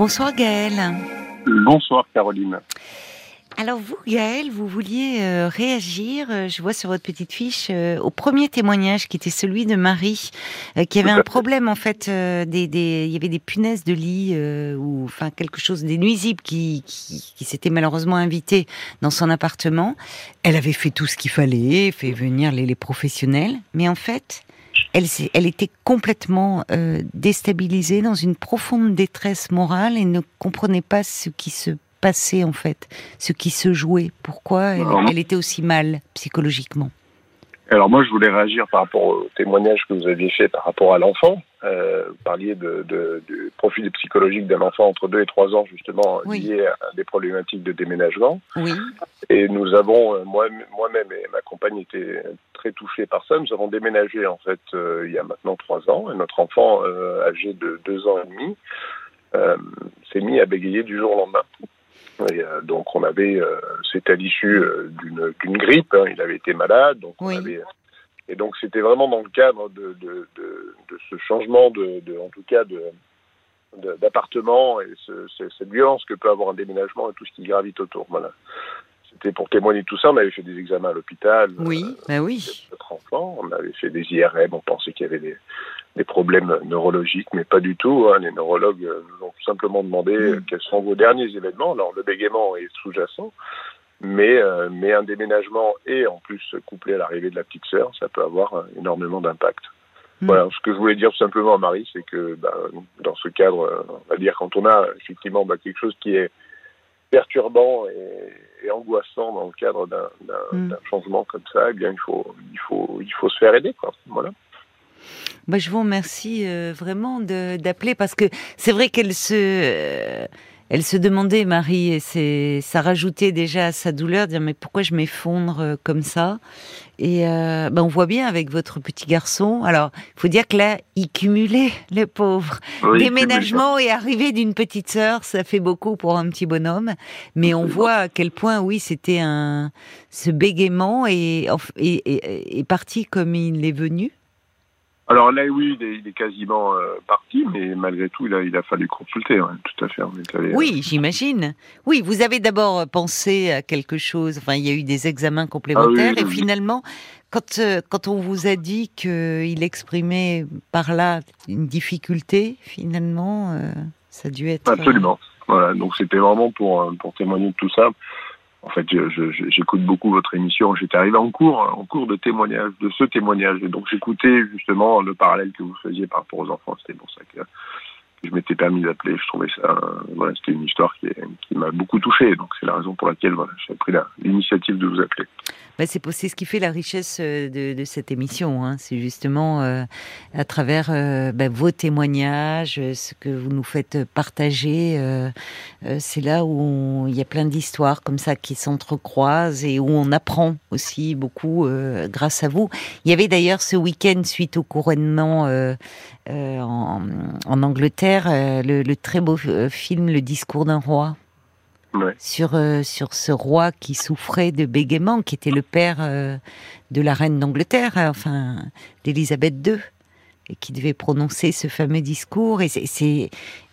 Bonsoir Gaël. Bonsoir Caroline. Alors vous, Gaël, vous vouliez euh, réagir, euh, je vois sur votre petite fiche, euh, au premier témoignage qui était celui de Marie, qui avait un problème en fait, des, des, il y avait des punaises de lit ou enfin quelque chose, des nuisibles qui, qui, qui s'étaient malheureusement invitées dans son appartement. Elle avait fait tout ce qu'il fallait, fait venir les, les professionnels, mais en fait, elle, elle était complètement euh, déstabilisée, dans une profonde détresse morale et ne comprenait pas ce qui se passait en fait, ce qui se jouait. Pourquoi elle, était aussi mal psychologiquement alors moi, je voulais réagir par rapport au témoignage que vous aviez fait par rapport à l'enfant. Euh, vous parliez de, de, du profil psychologique d'un enfant entre 2 et 3 ans, justement, lié à des problématiques de déménagement. Oui. Et nous avons, euh, moi-même et ma compagne étaient très touchés par ça. Nous avons déménagé, en fait, euh, il y a maintenant 3 ans. Et notre enfant, euh, âgé de 2 ans et demi, s'est mis à bégayer du jour au lendemain. Et, donc on avait, euh, c'était à l'issue euh, d'une grippe, hein, il avait été malade, donc on avait, et donc c'était vraiment dans le cadre de, de, de, de ce changement de, en tout cas de d'appartement et ce, cette violence que peut avoir un déménagement et tout ce qui gravite autour. Voilà. C'était pour témoigner de tout ça. On avait fait des examens à l'hôpital. Oui, euh, ben oui. Notre enfant, on avait fait des IRM. On pensait qu'il y avait des, des problèmes neurologiques, mais pas du tout. Hein. Les neurologues nous ont tout simplement demandé mm. quels sont vos derniers événements. Alors le bégaiement est sous-jacent, mais, euh, mais un déménagement et en plus couplé à l'arrivée de la petite sœur, ça peut avoir euh, énormément d'impact. Mm. Voilà, ce que je voulais dire tout simplement à Marie, c'est que bah, dans ce cadre, euh, on va dire quand on a effectivement bah, quelque chose qui est perturbant et, et, angoissant dans le cadre d'un mm. changement comme ça, eh bien il faut il faut il faut se faire aider quoi. Voilà. Bah, je vous remercie euh, vraiment d'appeler parce que c'est vrai qu'elle se, elle se demandait, Marie, et c'est, ça rajoutait déjà à sa douleur, dire mais pourquoi je m'effondre euh, comme ça? Et bah, on voit bien avec votre petit garçon. Alors, il faut dire que là, il cumulait, le pauvre. Déménagement et arrivée d'une petite sœur, ça fait beaucoup pour un petit bonhomme. Mais on voit à quel point, oui, c'était un, ce bégaiement et est parti comme il est venu. Alors là, oui, il est, quasiment euh, parti, mais malgré tout, il a, il a fallu consulter, tout à fait. oui, euh, j'imagine. Oui, vous avez d'abord pensé à quelque chose, enfin, il y a eu des examens complémentaires, ah et finalement, quand, euh, quand on vous a dit qu'il exprimait par là une difficulté, finalement, ça a dû être... Absolument. Voilà, donc c'était vraiment pour, pour témoigner de tout ça. En fait, j'écoute beaucoup votre émission. J'étais arrivé en cours, en cours de témoignage, de ce témoignage. Et donc, j'écoutais justement le parallèle que vous faisiez par rapport aux enfants. C'était pour ça que je m'étais permis d'appeler. Je trouvais ça, voilà, c'était une histoire qui, m'a beaucoup touché. Donc, c'est la raison pour laquelle voilà, j'ai pris l'initiative de vous appeler. Bah, c'est ce qui fait la richesse euh, de, cette émission. Hein. C'est justement euh, à travers euh, bah, vos témoignages, ce que vous nous faites partager. Euh, euh c'est là où il y a plein d'histoires comme ça qui s'entrecroisent et où on apprend aussi beaucoup grâce à vous. Il y avait d'ailleurs ce week-end suite au couronnement en, en, Angleterre le, le, très beau film Le discours d'un roi sur, euh, sur ce roi qui souffrait de bégaiement, qui était le père euh, de la reine d'Angleterre, enfin d'Élisabeth II, et qui devait prononcer ce fameux discours. Et c'est,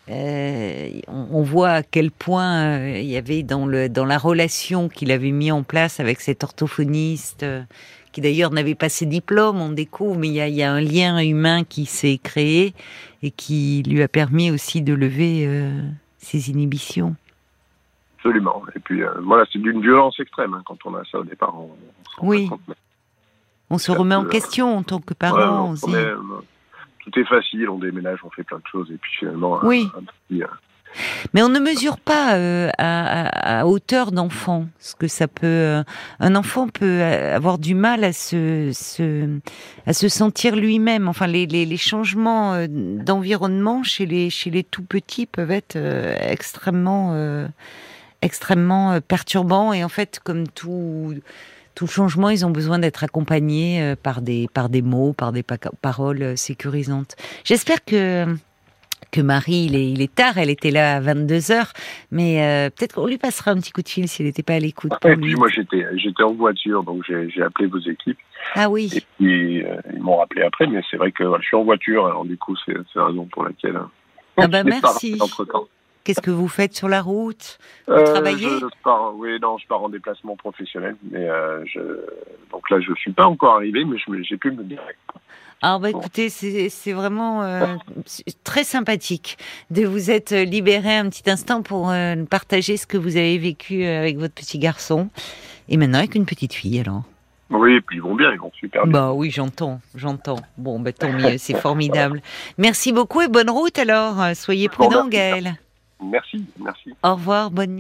euh, on, voit à quel point il y avait dans, le, dans la relation qu'il avait mis en place avec cet orthophoniste, qui d'ailleurs n'avait pas ses diplômes, on découvre, mais il y a, y a, un lien humain qui s'est créé et qui lui a permis aussi de lever ses inhibitions. Absolument. Et puis euh, voilà, c'est d'une violence extrême hein, quand on a ça au départ. On, oui. on se remet en euh, question en tant que parent. Euh, tout est facile, on déménage, on fait plein de choses, et puis finalement. Oui. Mais on ne mesure pas à, hauteur d'enfant ce que ça peut. un enfant peut avoir du mal à se, sentir lui-même. Enfin, les, changements d'environnement chez les tout petits peuvent être extrêmement extrêmement euh, perturbant et en fait, comme tout changement, ils ont besoin d'être accompagnés euh, par des mots, par des paroles euh, sécurisantes. J'espère que que Marie, il est, il est tard, elle était là à 22h, mais peut-être qu'on lui passera un petit coup de fil s'il n'était pas à l'écoute. Et puis moi j'étais j'étais en voiture, donc j'ai appelé vos équipes. Ah oui. Et puis ils m'ont rappelé après, mais c'est vrai que je suis en voiture, alors du coup c'est la raison pour laquelle. ah bah merci. Entre -temps. Qu'est-ce que vous faites sur la route? Vous travaillez? je pars, Oui, non, je pars en déplacement professionnel. Mais je, donc là, je suis pas encore arrivé, mais j'ai pu me dire. Alors, bah, écoutez, c'est vraiment très sympathique de vous être libéré un petit instant pour partager ce que vous avez vécu avec votre petit garçon. Et maintenant avec une petite fille, alors oui, et puis ils vont bien, ils vont super bien. Bah oui, j'entends, j'entends. Bon, bah tant mieux, c'est formidable. Merci beaucoup et bonne route alors. Soyez prudent, Gaël. Merci, merci. Au revoir, bonne nuit.